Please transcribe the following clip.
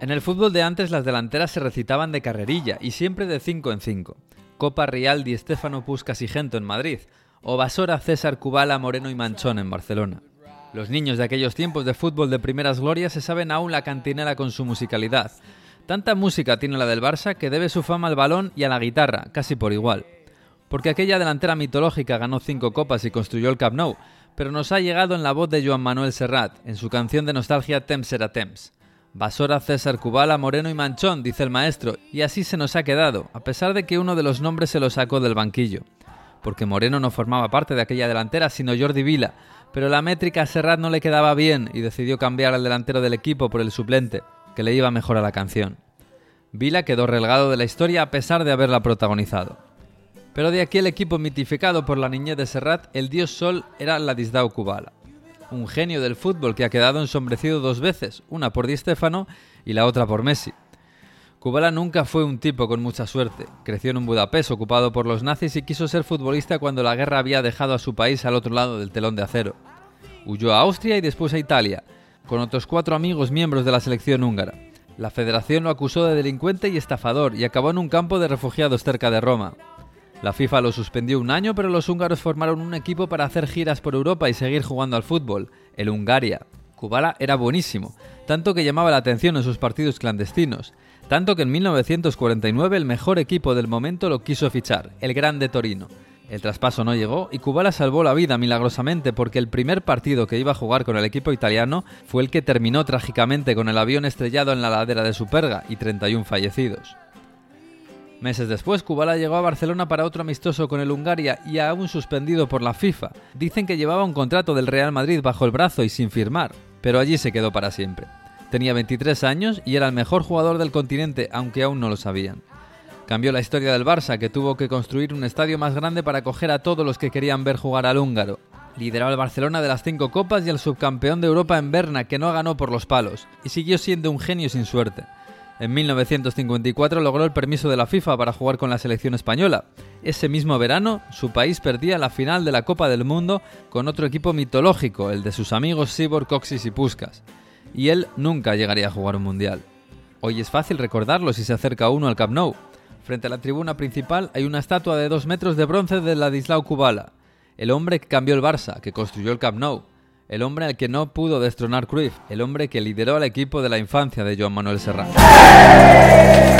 En el fútbol de antes las delanteras se recitaban de carrerilla y siempre de 5 en 5. Copa Real Di Stefano Puscas y Gento en Madrid, o Basora César Cubala Moreno y Manchón en Barcelona. Los niños de aquellos tiempos de fútbol de primeras glorias se saben aún la cantinela con su musicalidad. Tanta música tiene la del Barça que debe su fama al balón y a la guitarra, casi por igual. Porque aquella delantera mitológica ganó cinco copas y construyó el Camp Nou, pero nos ha llegado en la voz de Joan Manuel Serrat, en su canción de nostalgia Temps será Temps. Basora, César, Cubala, Moreno y Manchón, dice el maestro, y así se nos ha quedado, a pesar de que uno de los nombres se lo sacó del banquillo. Porque Moreno no formaba parte de aquella delantera, sino Jordi Vila, pero la métrica a Serrat no le quedaba bien y decidió cambiar al delantero del equipo por el suplente, que le iba mejor a la canción. Vila quedó relegado de la historia a pesar de haberla protagonizado. Pero de aquí el equipo mitificado por la niñez de Serrat, el dios Sol era Ladislao Kubala un genio del fútbol que ha quedado ensombrecido dos veces, una por Di Stefano y la otra por Messi. Kubala nunca fue un tipo con mucha suerte. Creció en un Budapest ocupado por los nazis y quiso ser futbolista cuando la guerra había dejado a su país al otro lado del telón de acero. Huyó a Austria y después a Italia, con otros cuatro amigos miembros de la selección húngara. La federación lo acusó de delincuente y estafador y acabó en un campo de refugiados cerca de Roma. La FIFA lo suspendió un año, pero los húngaros formaron un equipo para hacer giras por Europa y seguir jugando al fútbol, el Hungaria. Kubala era buenísimo, tanto que llamaba la atención en sus partidos clandestinos, tanto que en 1949 el mejor equipo del momento lo quiso fichar, el Grande Torino. El traspaso no llegó y Kubala salvó la vida milagrosamente porque el primer partido que iba a jugar con el equipo italiano fue el que terminó trágicamente con el avión estrellado en la ladera de Superga y 31 fallecidos. Meses después, Kubala llegó a Barcelona para otro amistoso con el Hungaria y aún suspendido por la FIFA. Dicen que llevaba un contrato del Real Madrid bajo el brazo y sin firmar, pero allí se quedó para siempre. Tenía 23 años y era el mejor jugador del continente, aunque aún no lo sabían. Cambió la historia del Barça, que tuvo que construir un estadio más grande para acoger a todos los que querían ver jugar al húngaro. Lideró al Barcelona de las cinco copas y al subcampeón de Europa en Berna, que no ganó por los palos, y siguió siendo un genio sin suerte. En 1954 logró el permiso de la FIFA para jugar con la selección española. Ese mismo verano, su país perdía la final de la Copa del Mundo con otro equipo mitológico, el de sus amigos Sibor, Coxis y Puskas. Y él nunca llegaría a jugar un mundial. Hoy es fácil recordarlo si se acerca uno al Camp Nou. Frente a la tribuna principal hay una estatua de dos metros de bronce de Ladislao Kubala, el hombre que cambió el Barça, que construyó el Camp Nou el hombre al que no pudo destronar Cruyff, el hombre que lideró al equipo de la infancia de Joan Manuel Serrat.